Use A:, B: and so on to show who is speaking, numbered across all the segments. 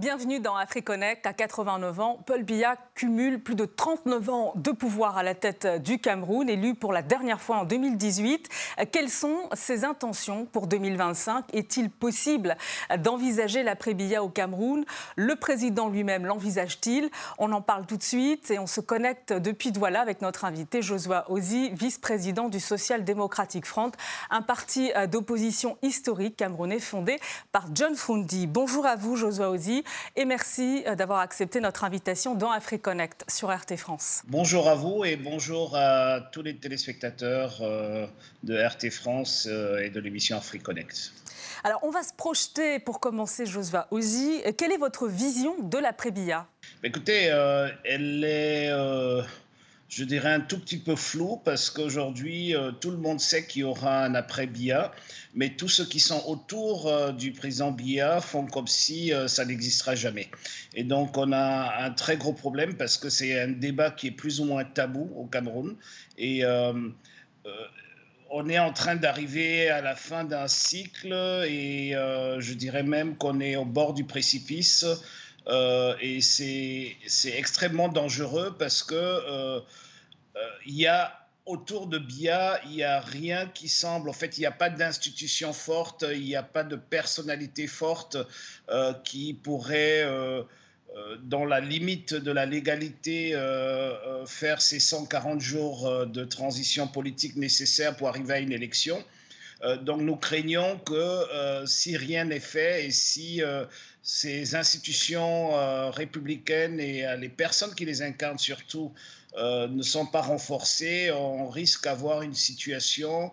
A: Bienvenue dans AfriConnect. À 89 ans, Paul Biya cumule plus de 39 ans de pouvoir à la tête du Cameroun, élu pour la dernière fois en 2018. Quelles sont ses intentions pour 2025 Est-il possible d'envisager l'après-Biya au Cameroun? Le président lui-même l'envisage-t-il? On en parle tout de suite et on se connecte depuis Douala avec notre invité Josua Ozi, vice-président du Social Democratic Front, un parti d'opposition historique camerounais fondé par John Fundi. Bonjour à vous, Josua Ozi et merci euh, d'avoir accepté notre invitation dans AfriConnect sur RT France.
B: Bonjour à vous et bonjour à tous les téléspectateurs euh, de RT France euh, et de l'émission AfriConnect.
A: Alors, on va se projeter pour commencer, Josva Ozi. Quelle est votre vision de l'après-BIA
B: Écoutez, elle est je dirais, un tout petit peu flou parce qu'aujourd'hui, euh, tout le monde sait qu'il y aura un après Bia, mais tous ceux qui sont autour euh, du président Bia font comme si euh, ça n'existera jamais. Et donc, on a un très gros problème parce que c'est un débat qui est plus ou moins tabou au Cameroun. Et on est en train d'arriver à la fin d'un cycle et je dirais même qu'on est au bord du précipice. Euh, et c'est extrêmement dangereux parce que euh, euh, il y a autour de BIA, il n'y a rien qui semble, en fait, il n'y a pas d'institution forte, il n'y a pas de personnalité forte qui pourrait, dans la limite de la légalité, faire ces 140 jours de transition politique nécessaires pour arriver à une élection. Donc nous craignons que si rien n'est fait et si ces institutions euh, républicaines et euh, les personnes qui les incarnent surtout euh, ne sont pas renforcées, on risque d'avoir une situation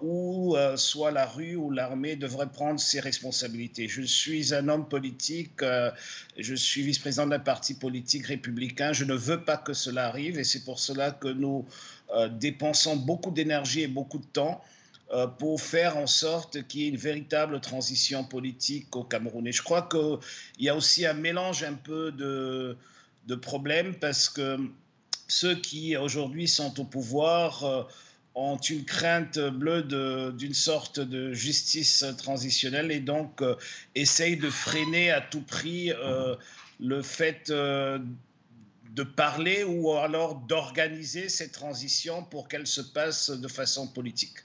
B: où soit la rue ou l'armée devrait prendre ses responsabilités. Je suis un homme politique, je suis vice-président d'un parti politique républicain, je ne veux pas que cela arrive et c'est pour cela que nous dépensons beaucoup d'énergie et beaucoup de temps euh, pour faire en sorte qu'il y ait une véritable transition politique au Cameroun. Et je crois qu'il y a aussi un mélange un peu de, problèmes parce que ceux qui aujourd'hui sont au pouvoir euh, ont une crainte bleue d'une sorte de justice transitionnelle et donc euh, essayent de freiner à tout prix le fait de parler ou alors d'organiser cette transition pour qu'elle se passe de façon politique.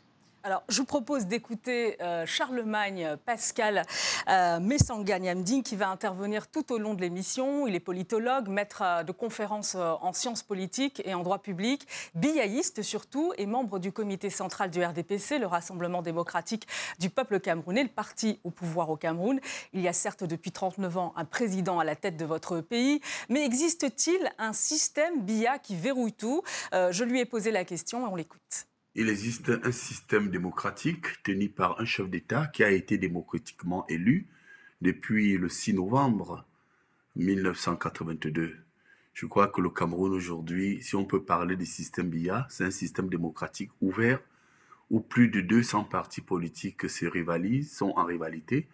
A: Alors, je vous propose d'écouter euh, Charlemagne Pascal euh, Messanga-Niamding qui va intervenir tout au long de l'émission. Il est politologue, maître euh, de conférences euh, en sciences politiques et en droit public, biaïste surtout, et membre du comité central du RDPC, le Rassemblement démocratique du peuple camerounais, le parti au pouvoir au Cameroun. Il y a certes depuis 39 ans un président à la tête de votre pays, mais existe-t-il un système BIA qui verrouille tout? Je lui ai posé la question et on l'écoute.
C: Il existe un système démocratique tenu par un chef d'État qui a été démocratiquement élu depuis le 6 novembre 1982. Je crois que le Cameroun aujourd'hui, si on peut parler du système BIA, c'est un système démocratique ouvert où plus de 200 partis politiques se rivalisent, sont en rivalité,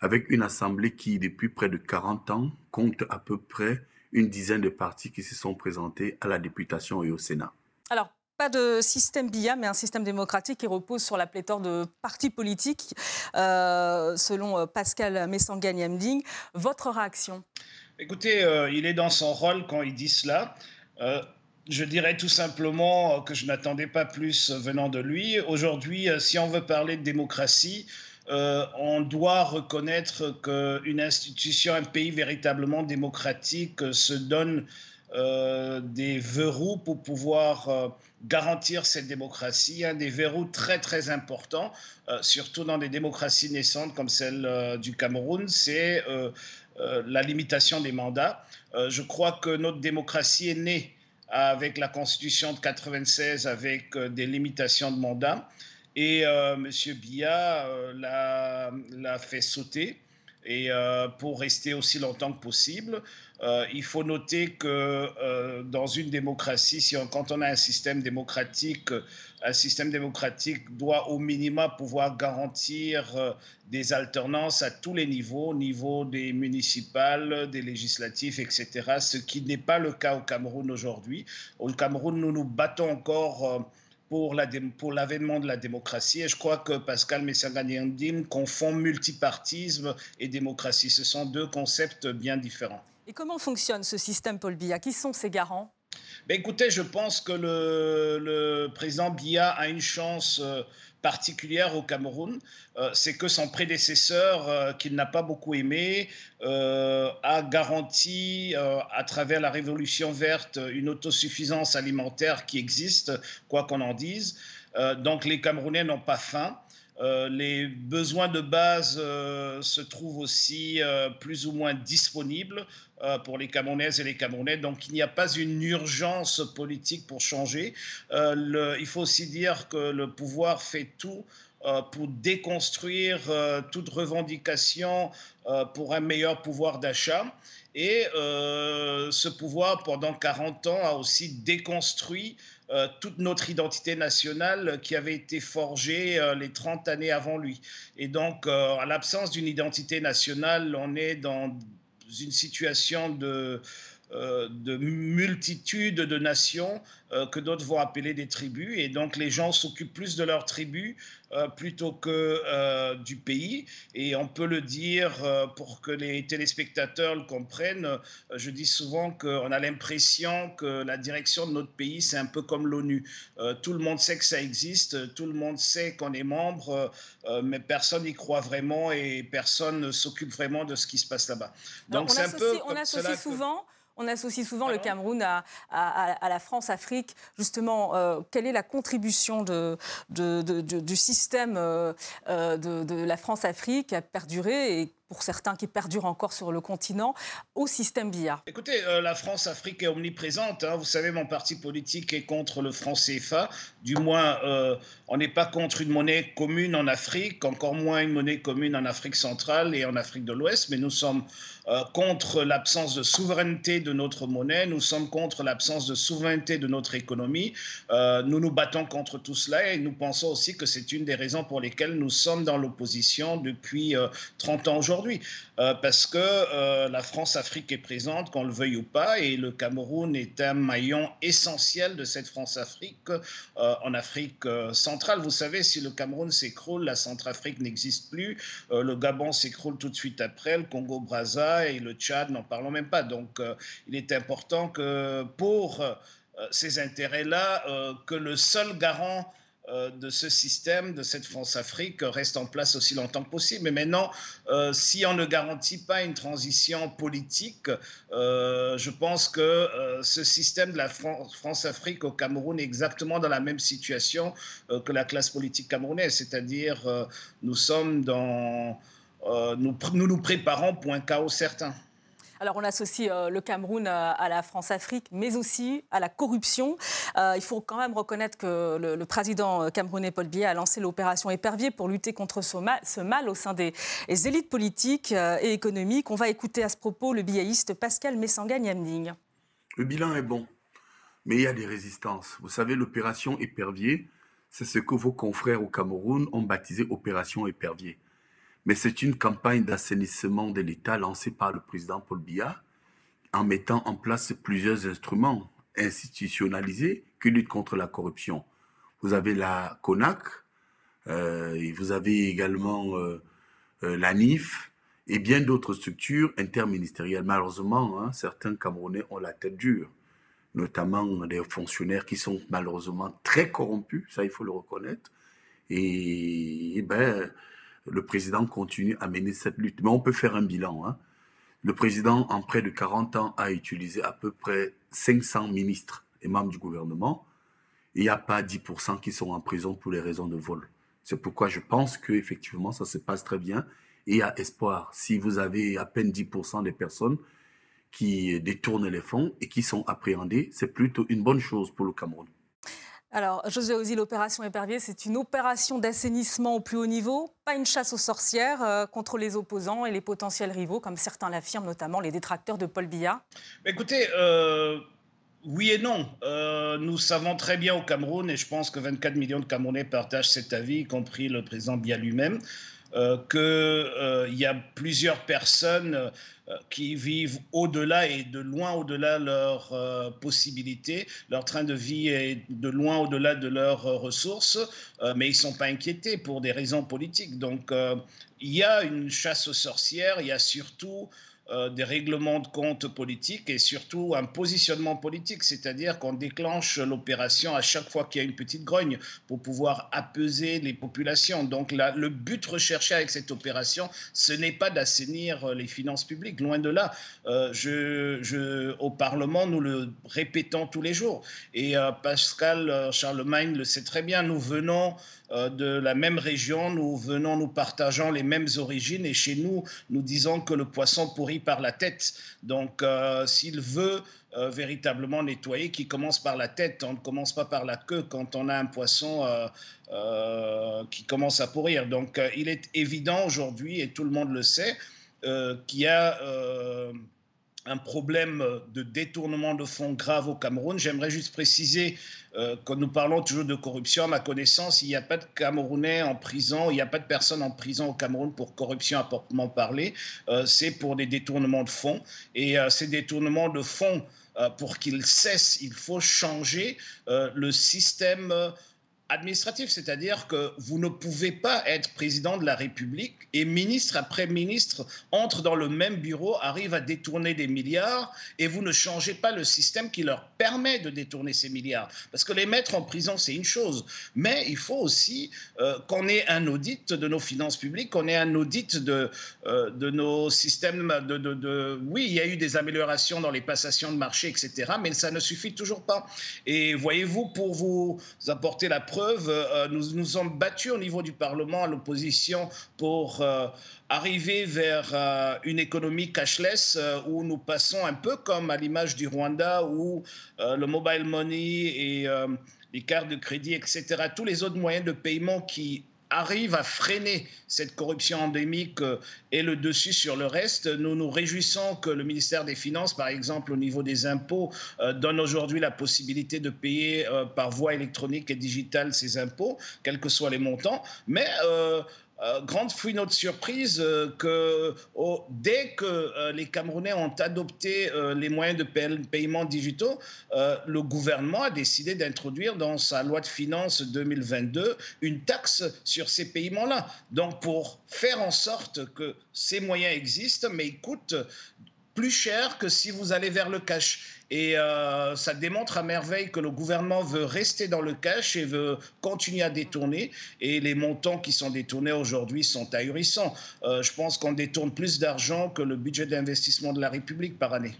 C: avec une assemblée qui, depuis près de 40 ans, compte à peu près une dizaine de partis qui se sont présentés à la députation et au Sénat.
A: Alors, pas de système BIA, mais un système démocratique qui repose sur la pléthore de partis politiques, euh, selon euh, Pascal Messanga-Niamding. Votre réaction?
B: Écoutez, euh, il est dans son rôle quand il dit cela. je dirais tout simplement que je n'attendais pas plus venant de lui. Aujourd'hui, si on veut parler de démocratie, on doit reconnaître qu'une institution, un pays véritablement démocratique se donne euh, des verrous pour pouvoir euh, garantir cette démocratie, un des verrous très très importants, euh, surtout dans des démocraties naissantes comme celle du Cameroun, c'est la limitation des mandats. je crois que notre démocratie est née avec la Constitution de 96 avec des limitations de mandats et M. Biya l'a fait sauter et pour rester aussi longtemps que possible. Euh, il faut noter que euh, dans une démocratie, quand on a un système démocratique, un système démocratique doit au minima pouvoir garantir euh, des alternances à tous les niveaux, au niveau des municipales, des législatifs, etc., ce qui n'est pas le cas au Cameroun aujourd'hui. Au Cameroun, nous nous battons encore pour l'avènement de la démocratie. Et je crois que Pascal Messaganyandine confond multipartisme et démocratie. Ce sont deux concepts bien différents.
A: Et comment fonctionne ce système, Paul Biya Qui sont ses garants?
B: Écoutez, je pense que le, président Biya a une chance euh, particulière au Cameroun, euh, c'est que son prédécesseur, euh, qu'il n'a pas beaucoup aimé, a garanti à travers la révolution verte une autosuffisance alimentaire qui existe, quoi qu'on en dise. donc les Camerounais n'ont pas faim. Les besoins de base se trouvent aussi plus ou moins disponibles pour les Camerounaises et les Camerounais. Donc il n'y a pas une urgence politique pour changer. il faut aussi dire que le pouvoir fait tout euh, pour déconstruire euh, toute revendication euh, pour un meilleur pouvoir d'achat. Et ce pouvoir, pendant 40 ans, a aussi déconstruit toute notre identité nationale qui avait été forgée les 30 années avant lui. Et donc, à l'absence d'une identité nationale, on est dans une situation de euh, de multitudes de nations euh, que d'autres vont appeler des tribus. Et donc les gens s'occupent plus de leur tribu euh, plutôt que du pays. Et on peut le dire pour que les téléspectateurs le comprennent. je dis souvent qu'on a l'impression que la direction de notre pays, c'est un peu comme l'ONU. tout le monde sait que ça existe, tout le monde sait qu'on est membre, mais personne n'y croit vraiment et personne ne s'occupe vraiment de ce qui se passe là-bas.
A: Donc c'est un peu... On associe souvent... On associe souvent le Cameroun à, la France-Afrique. Justement, euh, quelle est la contribution du système euh, euh, de, la France-Afrique à perdurer et pour certains qui perdurent encore sur le continent, au système BIA
B: Écoutez, la France-Afrique est omniprésente. Hein. Vous savez, mon parti politique est contre le franc CFA. Du moins, on n'est pas contre une monnaie commune en Afrique, encore moins une monnaie commune en Afrique centrale et en Afrique de l'Ouest, mais nous sommes euh, contre l'absence de souveraineté de notre monnaie, nous sommes contre l'absence de souveraineté de notre économie. Euh, nous nous battons contre tout cela et nous pensons aussi que c'est une des raisons pour lesquelles nous sommes dans l'opposition depuis 30 euh, ans aujourd'hui. Parce que la France-Afrique est présente, qu'on le veuille ou pas, et le Cameroun est un maillon essentiel de cette France-Afrique en Afrique centrale. Vous savez, si le Cameroun s'écroule, la Centrafrique n'existe plus, le Gabon s'écroule tout de suite après, le Congo-Brazza, et le Tchad, n'en parlons même pas. Donc, euh, il est important que pour euh, ces intérêts-là, euh, que le seul garant de ce système, de cette France-Afrique, reste en place aussi longtemps que possible. Mais maintenant, si on ne garantit pas une transition politique, je pense que ce système de la France-Afrique au Cameroun est exactement dans la même situation que la classe politique camerounaise, c'est-à-dire nous sommes dans euh, nous, nous, préparons pour un chaos certain.
A: Alors on associe euh, le Cameroun euh, à la France-Afrique, mais aussi à la corruption. il faut quand même reconnaître que le, président camerounais Paul Biya a lancé l'opération Épervier pour lutter contre ce mal, au sein des, élites politiques et économiques. On va écouter à ce propos le biaïste Pascal Messanga Nyamning.
C: Le bilan est bon, mais il y a des résistances. Vous savez, l'opération Épervier, c'est ce que vos confrères au Cameroun ont baptisé opération Épervier mais c'est une campagne d'assainissement de l'État lancée par le président Paul Biya en mettant en place plusieurs instruments institutionnalisés qui luttent contre la corruption. Vous avez la CONAC, euh, vous avez également euh, euh, la NIF et bien d'autres structures interministérielles. Malheureusement, hein, certains Camerounais ont la tête dure, notamment des fonctionnaires qui sont malheureusement très corrompus, ça il faut le reconnaître. Et, et ben, le président continue à mener cette lutte. Mais on peut faire un bilan. Hein. Le président, en près de 40 ans, a utilisé à peu près 500 ministres et membres du gouvernement. Il n'y a pas 10% qui sont en prison pour les raisons de vol. C'est pourquoi je pense qu'effectivement, ça se passe très bien et il y a espoir. Si vous avez à peine 10% des personnes qui détournent les fonds et qui sont appréhendées, c'est plutôt une bonne chose pour le Cameroun.
A: Alors, José Ozzy, l'opération Épervier, c'est une opération d'assainissement au plus haut niveau, pas une chasse aux sorcières euh, contre les opposants et les potentiels rivaux, comme certains l'affirment, notamment les détracteurs de Paul Biya
B: Écoutez, euh, oui et non. Euh, nous savons très bien au Cameroun, et je pense que 24 millions de Camerounais partagent cet avis, y compris le président Biya lui-même, qu'il y a plusieurs personnes qui vivent au-delà et de loin au-delà de leurs possibilités. Leur train de vie est de loin au-delà de leurs ressources, mais ils ne sont pas inquiétés pour des raisons politiques. Donc, il y a une chasse aux sorcières, il y a surtout euh, des règlements de compte politiques et surtout un positionnement politique, c'est-à-dire qu'on déclenche l'opération à chaque fois qu'il y a une petite grogne pour pouvoir apaiser les populations. Donc le but recherché avec cette opération, ce n'est pas d'assainir les finances publiques, loin de là. Euh, je, au Parlement, nous le répétons tous les jours. Et euh, Pascal Charlemagne le sait très bien, nous venons de la même région, nous venons, nous partageons les mêmes origines et chez nous, nous disons que le poisson pourrit par la tête. Donc, euh, s'il veut euh, véritablement nettoyer, qu'il commence par la tête. On ne commence pas par la queue quand on a un poisson euh, qui commence à pourrir. Donc, il est évident aujourd'hui, et tout le monde le sait, qu'il y a un problème de détournement de fonds grave au Cameroun. J'aimerais juste préciser euh, quand nous parlons toujours de corruption, à ma connaissance, il n'y a pas de Camerounais en prison, il n'y a pas de personnes en prison au Cameroun pour corruption à proprement parler. Euh, c'est pour des détournements de fonds. Et euh, ces détournements de fonds, pour qu'ils cessent, il faut changer le système administratif, c'est-à-dire que vous ne pouvez pas être président de la République et ministre après ministre entre dans le même bureau, arrive à détourner des milliards et vous ne changez pas le système qui leur permet de détourner ces milliards. Parce que les mettre en prison, c'est une chose, mais il faut aussi euh, qu'on ait un audit de nos finances publiques, qu'on ait un audit de, euh, de nos systèmes de, Oui, il y a eu des améliorations dans les passations de marché, etc., mais ça ne suffit toujours pas. Et voyez-vous, pour vous apporter la preuve, euh, nous nous sommes battus au niveau du Parlement à l'opposition pour euh, arriver vers euh, une économie cashless où nous passons un peu comme à l'image du Rwanda où le mobile money et les cartes de crédit, etc., tous les autres moyens de paiement qui arrive à freiner cette corruption endémique euh, et le dessus sur le reste. Nous nous réjouissons que le ministère des Finances, par exemple, au niveau des impôts, euh, donne aujourd'hui la possibilité de payer euh, par voie électronique et digitale ces impôts, quels que soient les montants. Mais grande fut notre surprise euh, que dès que euh, les Camerounais ont adopté les moyens de paiement digitaux, le gouvernement a décidé d'introduire dans sa loi de finances 2022 une taxe sur ces paiements-là. Donc pour faire en sorte que ces moyens existent, mais ils coûtent plus cher que si vous allez vers le cash. Et euh, ça démontre à merveille que le gouvernement veut rester dans le cash et veut continuer à détourner. Et les montants qui sont détournés aujourd'hui sont ahurissants. Euh, je pense qu'on détourne plus d'argent que le budget d'investissement de la République par année.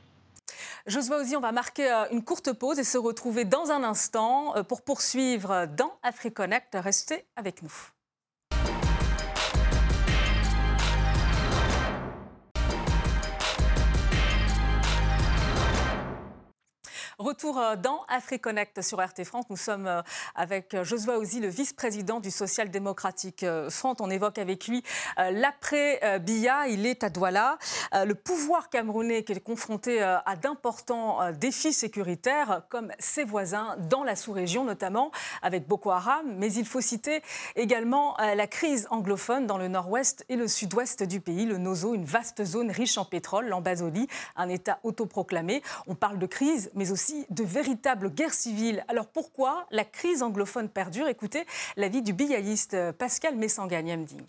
A: Josua aussi, on va marquer euh, une courte pause et se retrouver dans un instant pour poursuivre dans AfriConnect. Restez avec nous. Retour euh, dans AfriConnect sur RT France. Nous sommes euh, avec euh, Josua Ozi, le vice-président du Social Démocratique Front. On évoque avec lui l'après-BIA. Il est à Douala. Le pouvoir camerounais qui est confronté à d'importants défis sécuritaires, comme ses voisins dans la sous-région, notamment avec Boko Haram. Mais il faut citer également la crise anglophone dans le nord-ouest et le sud-ouest du pays, le Nozo, une vaste zone riche en pétrole, l'Ambazonie, un État autoproclamé. On parle de crise, mais aussi de véritables guerres civiles. Alors pourquoi la crise anglophone perdure? Écoutez l'avis du biaïste Pascal Messanganyamding.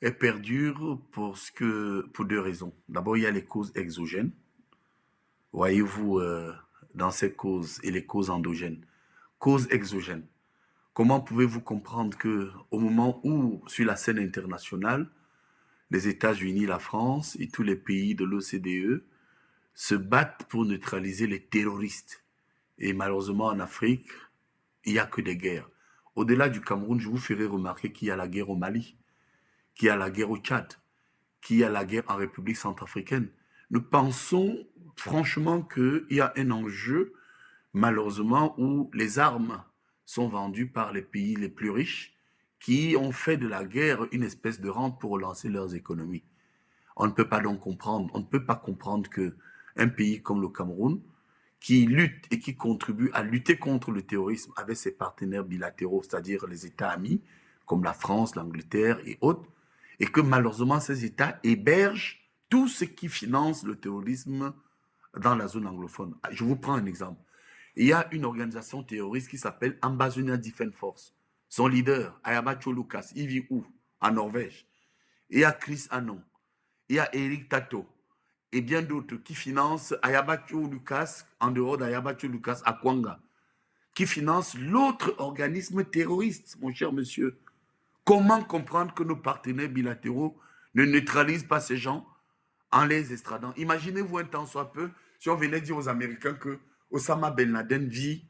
C: Elle perdure parce que, pour deux raisons. D'abord, il y a les causes exogènes. Voyez-vous, euh, dans ces causes et les causes endogènes. Causes exogènes. Comment pouvez-vous comprendre que au moment où, sur la scène internationale, les États-Unis, la France et tous les pays de l'OCDE se battent pour neutraliser les terroristes. Et malheureusement, en Afrique, il n'y a que des guerres. Au-delà du Cameroun, je vous ferai remarquer qu'il y a la guerre au Mali, qu'il y a la guerre au Tchad, qu'il y a la guerre en République centrafricaine. Nous pensons franchement qu'il y a un enjeu, malheureusement, où les armes sont vendues par les pays les plus riches qui ont fait de la guerre une espèce de rente pour relancer leurs économies. On ne peut pas donc comprendre, on ne peut pas comprendre que un pays comme le Cameroun, qui lutte et qui contribue à lutter contre le terrorisme avec ses partenaires bilatéraux, c'est-à-dire les États amis, comme la France, l'Angleterre et autres, et que malheureusement ces États hébergent tout ce qui finance le terrorisme dans la zone anglophone. Je vous prends un exemple. Il y a une organisation terroriste qui s'appelle Ambazonia Defense Force. Son leader, Ayabacho Lucas, il vit où? En Norvège. Il y a Chris Anon. Il y a Eric Tato. Et bien d'autres qui financent Ayabacho Lucas, en dehors d'Ayabacho Lucas, à Kwanga. Qui finance l'autre organisme terroriste, mon cher monsieur. Comment comprendre que nos partenaires bilatéraux ne neutralisent pas ces gens en les estradant? Imaginez-vous un temps soit peu si on venait dire aux Américains que Osama Ben Laden vit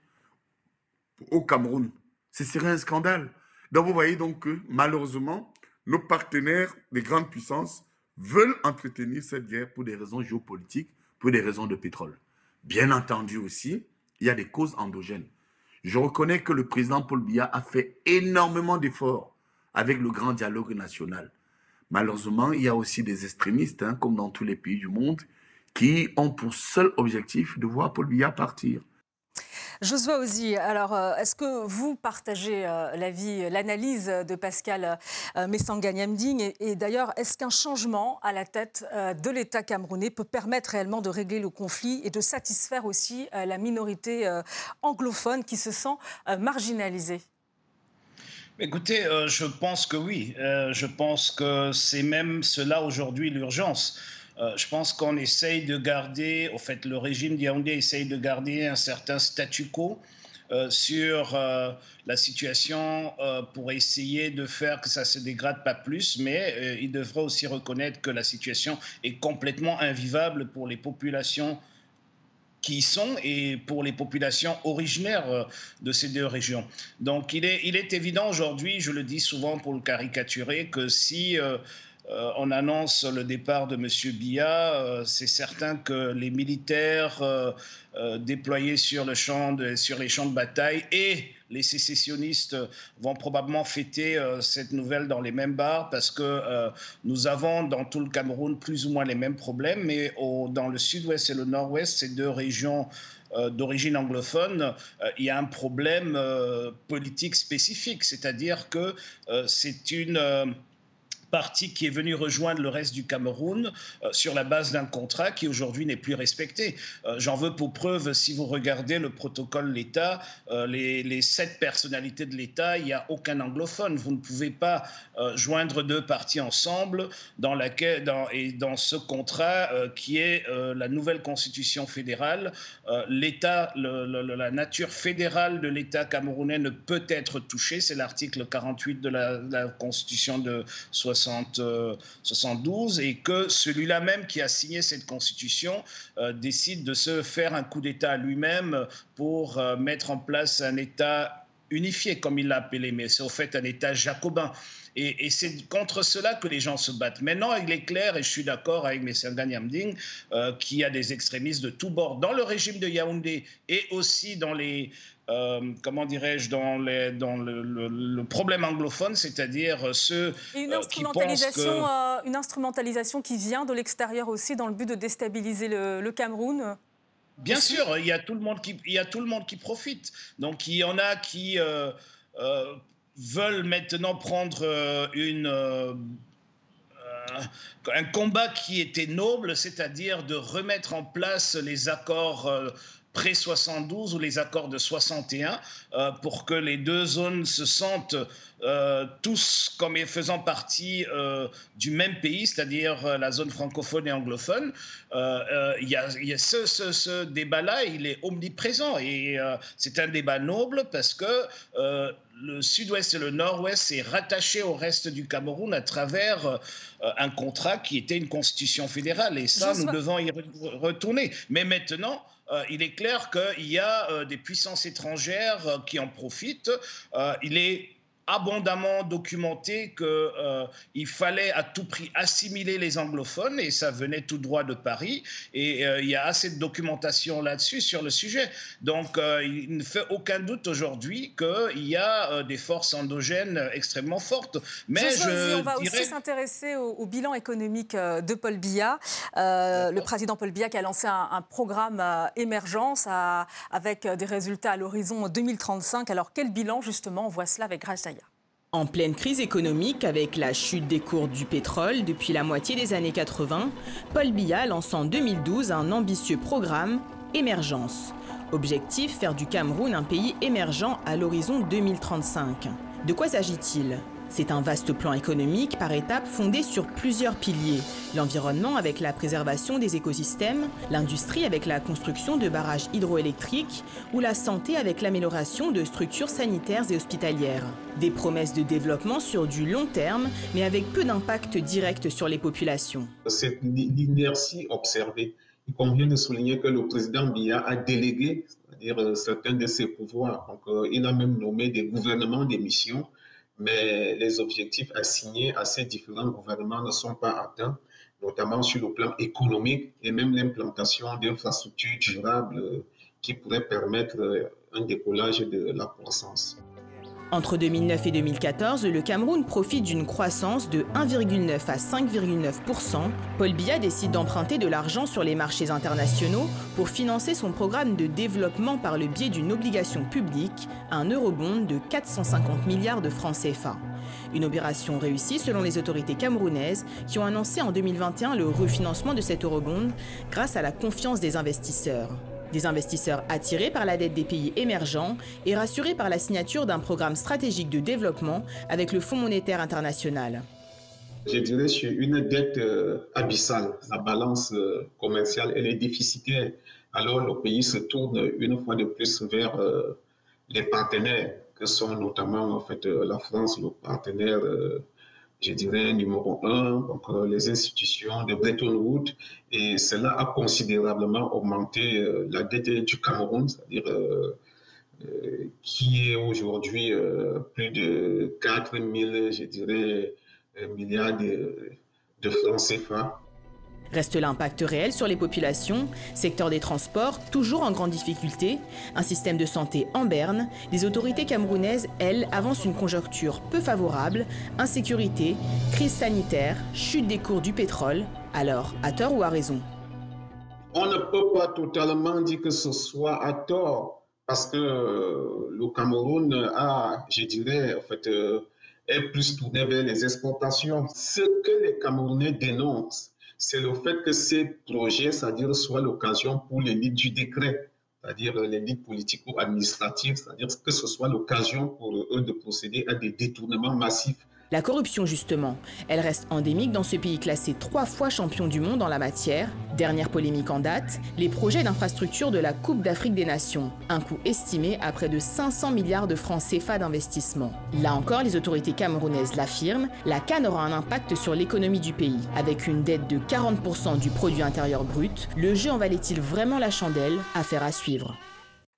C: au Cameroun. Ce serait un scandale. Donc vous voyez donc que malheureusement, nos partenaires des grandes puissances veulent entretenir cette guerre pour des raisons géopolitiques, pour des raisons de pétrole. Bien entendu aussi, il y a des causes endogènes. Je reconnais que le président Paul Biya a fait énormément d'efforts avec le grand dialogue national. Malheureusement, il y a aussi des extrémistes, hein, comme dans tous les pays du monde, qui ont pour seul objectif de voir Paul Biya partir.
A: Josué Ozzy, alors euh, est-ce que vous partagez euh, l'avis, l'analyse de Pascal euh, Messanganyamding et, d'ailleurs, est-ce qu'un changement à la tête de l'État camerounais peut permettre réellement de régler le conflit et de satisfaire aussi la minorité anglophone qui se sent marginalisée?
B: Écoutez, je pense que oui. je pense que c'est même cela aujourd'hui l'urgence. Euh, je pense qu'on essaye de garder, au fait, le régime d'Yaoundé essaye de garder un certain statu quo euh, sur euh, la situation pour essayer de faire que ça ne se dégrade pas plus, mais il devrait aussi reconnaître que la situation est complètement invivable pour les populations qui y sont et pour les populations originaires de ces deux régions. Donc il est, il est évident aujourd'hui, je le dis souvent pour le caricaturer, que si euh, on annonce le départ de M. Biya, euh, c'est certain que les militaires euh, déployés sur, le champ sur les champs de bataille et les sécessionnistes vont probablement fêter cette nouvelle dans les mêmes bars parce que nous avons dans tout le Cameroun plus ou moins les mêmes problèmes, mais dans le sud-ouest et le nord-ouest, ces deux régions d'origine anglophone, il y a un problème politique spécifique, c'est-à-dire que c'est une parti qui est venu rejoindre le reste du Cameroun euh, sur la base d'un contrat qui aujourd'hui n'est plus respecté. Euh, j'en veux pour preuve, si vous regardez le protocole l'État, euh, les, sept personnalités de l'État, il n'y a aucun anglophone. Vous ne pouvez pas joindre deux partis ensemble dans, laquelle, et dans ce contrat qui est la nouvelle constitution fédérale. L'État, la nature fédérale de l'État camerounais ne peut être touchée. C'est l'article 48 de la, la constitution de 60 72 et que celui-là même qui a signé cette constitution euh, décide de se faire un coup d'État lui-même pour euh, mettre en place un État unifié, comme il l'a appelé, mais c'est au fait un État jacobin. Et, c'est contre cela que les gens se battent. Maintenant, il est clair, et je suis d'accord avec M. Nyamding, euh, qu'il y a des extrémistes de tous bords dans le régime de Yaoundé et aussi dans les, euh, comment dirais-je, dans, dans le, problème anglophone, c'est-à-dire ceux
A: une euh, qui pensent que... une instrumentalisation qui vient de l'extérieur aussi dans le but de déstabiliser le, Cameroun?
B: Bien sûr, il y, a tout le monde qui, il y a tout le monde qui profite. Donc il y en a qui veulent maintenant prendre euh, une, euh, euh, un combat qui était noble, c'est-à-dire de remettre en place les accords pré-72 ou les accords de 61 pour que les deux zones se sentent euh, tous comme faisant partie euh, du même pays, c'est-à-dire euh, la zone francophone et anglophone, il y a, ce, ce débat-là, il est omniprésent et c'est un débat noble parce que le sud-ouest et le nord-ouest est rattaché au reste du Cameroun à travers un contrat qui était une constitution fédérale et ça, nous devons y retourner. Mais maintenant, il est clair qu'il y a des puissances étrangères qui en profitent. il est abondamment documenté qu'il euh, fallait à tout prix assimiler les anglophones et ça venait tout droit de Paris et euh, il y a assez de documentation là-dessus sur le sujet. Donc euh, il ne fait aucun doute aujourd'hui qu'il y a des forces endogènes extrêmement fortes.
A: Mais je, on va aussi s'intéresser au, bilan économique de Paul Biya. le président Paul Biya qui a lancé un, programme émergence avec des résultats à l'horizon 2035. Alors quel bilan justement On voit cela avec Grace
D: En pleine crise économique, avec la chute des cours du pétrole depuis la moitié des années 80, Paul Biya lance en 2012 un ambitieux programme, Émergence. Objectif, faire du Cameroun un pays émergent à l'horizon 2035. De quoi s'agit-il? C'est un vaste plan économique par étapes fondé sur plusieurs piliers. L'environnement avec la préservation des écosystèmes, l'industrie avec la construction de barrages hydroélectriques ou la santé avec l'amélioration de structures sanitaires et hospitalières. Des promesses de développement sur du long terme, mais avec peu d'impact direct sur les populations.
E: C'est l'inertie observée. Il convient de souligner que le président Biya a délégué dire euh, certains de ses pouvoirs. Euh, il a même nommé des gouvernements des missions mais les objectifs assignés à ces différents gouvernements ne sont pas atteints, notamment sur le plan économique et même l'implantation d'infrastructures durables qui pourraient permettre un décollage de la croissance.
D: Entre 2009 et 2014, le Cameroun profite d'une croissance de 1,9 à 5,9% Paul Biya décide d'emprunter de l'argent sur les marchés internationaux pour financer son programme de développement par le biais d'une obligation publique, un eurobond de 450 milliards de francs CFA. Une opération réussie selon les autorités camerounaises qui ont annoncé en 2021 le refinancement de cet eurobond grâce à la confiance des investisseurs. Des investisseurs attirés par la dette des pays émergents et rassurés par la signature d'un programme stratégique de développement avec le Fonds monétaire international.
E: Je dirais sur une dette euh, abyssale. La balance euh, commerciale, est déficitaire. Alors le pays se tourne une fois de plus vers euh, les partenaires que sont notamment en fait la France, le partenaire je dirais, numéro un, donc euh, les institutions de Bretton Woods, et cela a considérablement augmenté euh, la dette du Cameroun, c'est-à-dire euh, qui est aujourd'hui plus de 4 000, je dirais, milliards de, de francs CFA.
D: Reste l'impact réel sur les populations, secteur des transports toujours en grande difficulté, un système de santé en berne, les autorités camerounaises, elles, avancent une conjoncture peu favorable, insécurité, crise sanitaire, chute des cours du pétrole. Alors, à tort ou à raison?
E: On ne peut pas totalement dire que ce soit à tort, parce que le Cameroun a, je dirais, en fait, euh, est plus tourné vers les exportations. Ce que les Camerounais dénoncent, c'est le fait que ces projets, c'est-à-dire soient l'occasion pour l'élite du décret, c'est-à-dire l'élite politique ou administrative, c'est-à-dire que ce soit l'occasion pour eux de procéder à des détournements massifs
D: la corruption, justement, elle reste endémique dans ce pays classé trois fois champion du monde en la matière. Dernière polémique en date, les projets d'infrastructure de la Coupe d'Afrique des Nations, un coût estimé à près de 500 milliards de francs CFA d'investissement. Là encore, les autorités camerounaises l'affirment, la Cannes aura un impact sur l'économie du pays. Avec une dette de 40% du produit intérieur brut, le jeu en valait-il vraiment la chandelle? Affaire à suivre.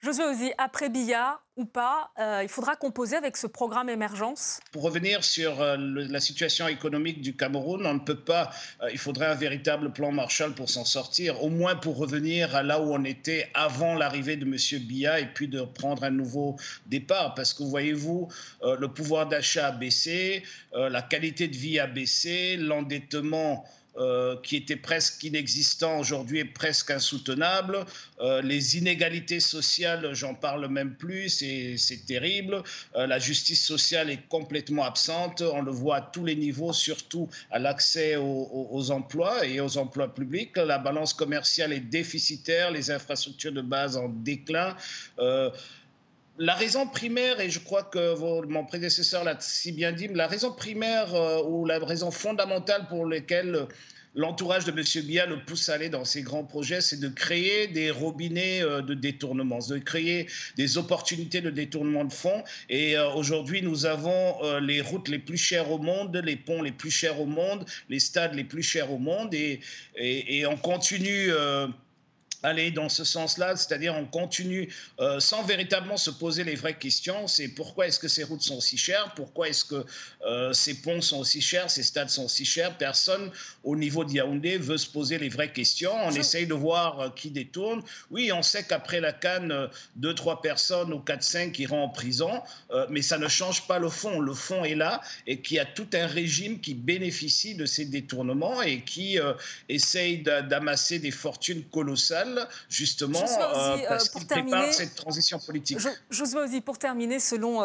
A: Josué Ozi, après Billa ou pas, euh, il faudra composer avec ce programme émergence
B: Pour revenir sur euh, la situation économique du Cameroun, on ne peut pas, euh, il faudrait un véritable plan Marshall pour s'en sortir, au moins pour revenir à là où on était avant l'arrivée de M. Biya et puis de prendre un nouveau départ. Parce que voyez-vous, le pouvoir d'achat a baissé, la qualité de vie a baissé, l'endettement euh, qui était presque inexistant aujourd'hui est presque insoutenable. Euh, les inégalités sociales, j'en parle même plus, c'est terrible. Euh, la justice sociale est complètement absente. On le voit à tous les niveaux, surtout à l'accès aux, aux, emplois et aux emplois publics. La balance commerciale est déficitaire, les infrastructures de base en déclin la raison primaire, et je crois que mon prédécesseur l'a si bien dit, la raison primaire euh, ou la raison fondamentale pour laquelle l'entourage de M. Biya le pousse à aller dans ces grands projets, c'est de créer des robinets euh, de détournement, de créer des opportunités de détournement de fonds. Et euh, aujourd'hui, nous avons les routes les plus chères au monde, les ponts les plus chers au monde, les stades les plus chers au monde, et on continue aller dans ce sens-là, c'est-à-dire on continue euh, sans véritablement se poser les vraies questions. C'est pourquoi est-ce que ces routes sont si chères Pourquoi est-ce que euh, ces ponts sont aussi chers Ces stades sont si chers Personne au niveau de Yaoundé veut se poser les vraies questions. On essaye de voir euh, qui détourne. Oui, on sait qu'après la canne, deux, trois personnes ou quatre, cinq iront en prison, mais ça ne change pas le fond. Le fond est là et qu'il y a tout un régime qui bénéficie de ces détournements et qui essaye d'amasser des fortunes colossales seul, justement, parce qu'il prépare cette transition politique.
A: Josué aussi, pour terminer, selon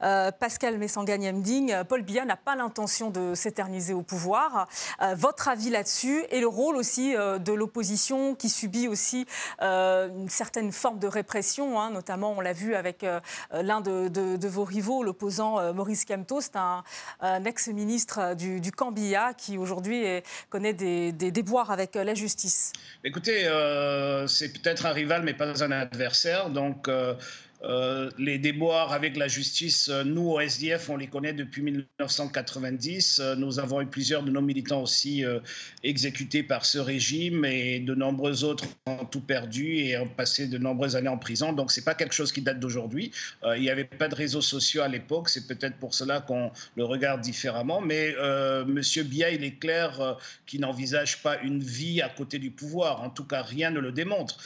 A: Pascal Messanga-Niamding, Paul Biya n'a pas l'intention de s'éterniser au pouvoir. votre avis là-dessus et le rôle aussi de l'opposition qui subit aussi une certaine forme de répression, hein, notamment on l'a vu avec l'un de, vos rivaux, l'opposant Maurice Kamto, c'est un, ex-ministre du, du camp Biya qui aujourd'hui connaît des, déboires avec euh, la justice
B: Écoutez, euh, c'est peut-être un rival, mais pas un adversaire. Donc, euh, les déboires avec la justice, euh, nous au SDF, on les connaît depuis 1990. Euh, nous avons eu plusieurs de nos militants aussi exécutés par ce régime et de nombreux autres ont tout perdu et ont passé de nombreuses années en prison. Donc c'est pas quelque chose qui date d'aujourd'hui. il n'y avait pas de réseaux sociaux à l'époque, c'est peut-être pour cela qu'on le regarde différemment. Mais Monsieur Bia, il est clair qu'il n'envisage pas une vie à côté du pouvoir. En tout cas, rien ne le démontre.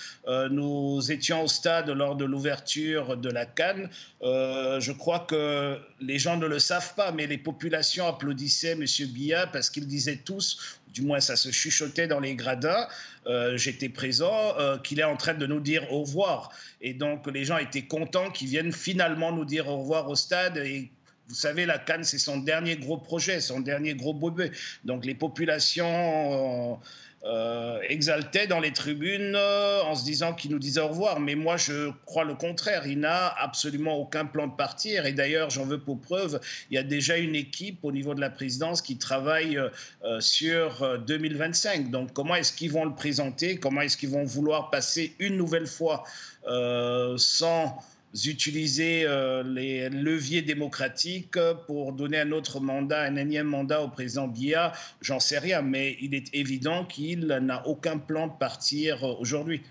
B: nous étions au stade lors de l'ouverture de la Cannes. Euh, je crois que les gens ne le savent pas, mais les populations applaudissaient M. Biya parce qu'ils disaient tous, du moins ça se chuchotait dans les gradins, euh, j'étais présent, euh, qu'il est en train de nous dire au revoir. Et donc les gens étaient contents qu'il vienne finalement nous dire au revoir au stade. Et vous savez, la Cannes, c'est son dernier gros projet, son dernier gros bébé. Donc les populations euh, exaltait dans les tribunes euh, en se disant qu'il nous disait au revoir. Mais moi, je crois le contraire. Il n'a absolument aucun plan de partir. Et d'ailleurs, j'en veux pour preuve, il y a déjà une équipe au niveau de la présidence qui travaille euh, sur 2025. Donc, comment est-ce qu'ils vont le présenter? Comment est-ce qu'ils vont vouloir passer une nouvelle fois sans utiliser euh, les leviers démocratiques pour donner un autre mandat, un énième mandat au président Biya, j'en sais rien, mais il est évident qu'il n'a aucun plan de partir euh, aujourd'hui.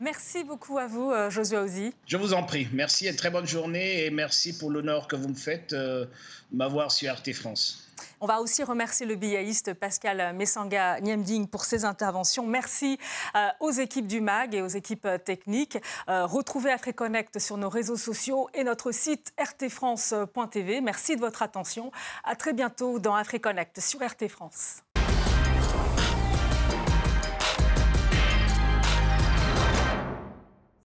A: Merci beaucoup à vous, euh, Josué Ozzy.
B: Je vous en prie. Merci et très bonne journée et merci pour l'honneur que vous me faites de m'avoir sur RT France.
A: On va aussi remercier le biaïste Pascal Messanga Niemding pour ses interventions. Merci euh, aux équipes du MAG et aux équipes euh, techniques. Euh, retrouvez AfriConnect sur nos réseaux sociaux et notre site rtfrance.tv. Merci de votre attention. À très bientôt dans AfriConnect sur RT France.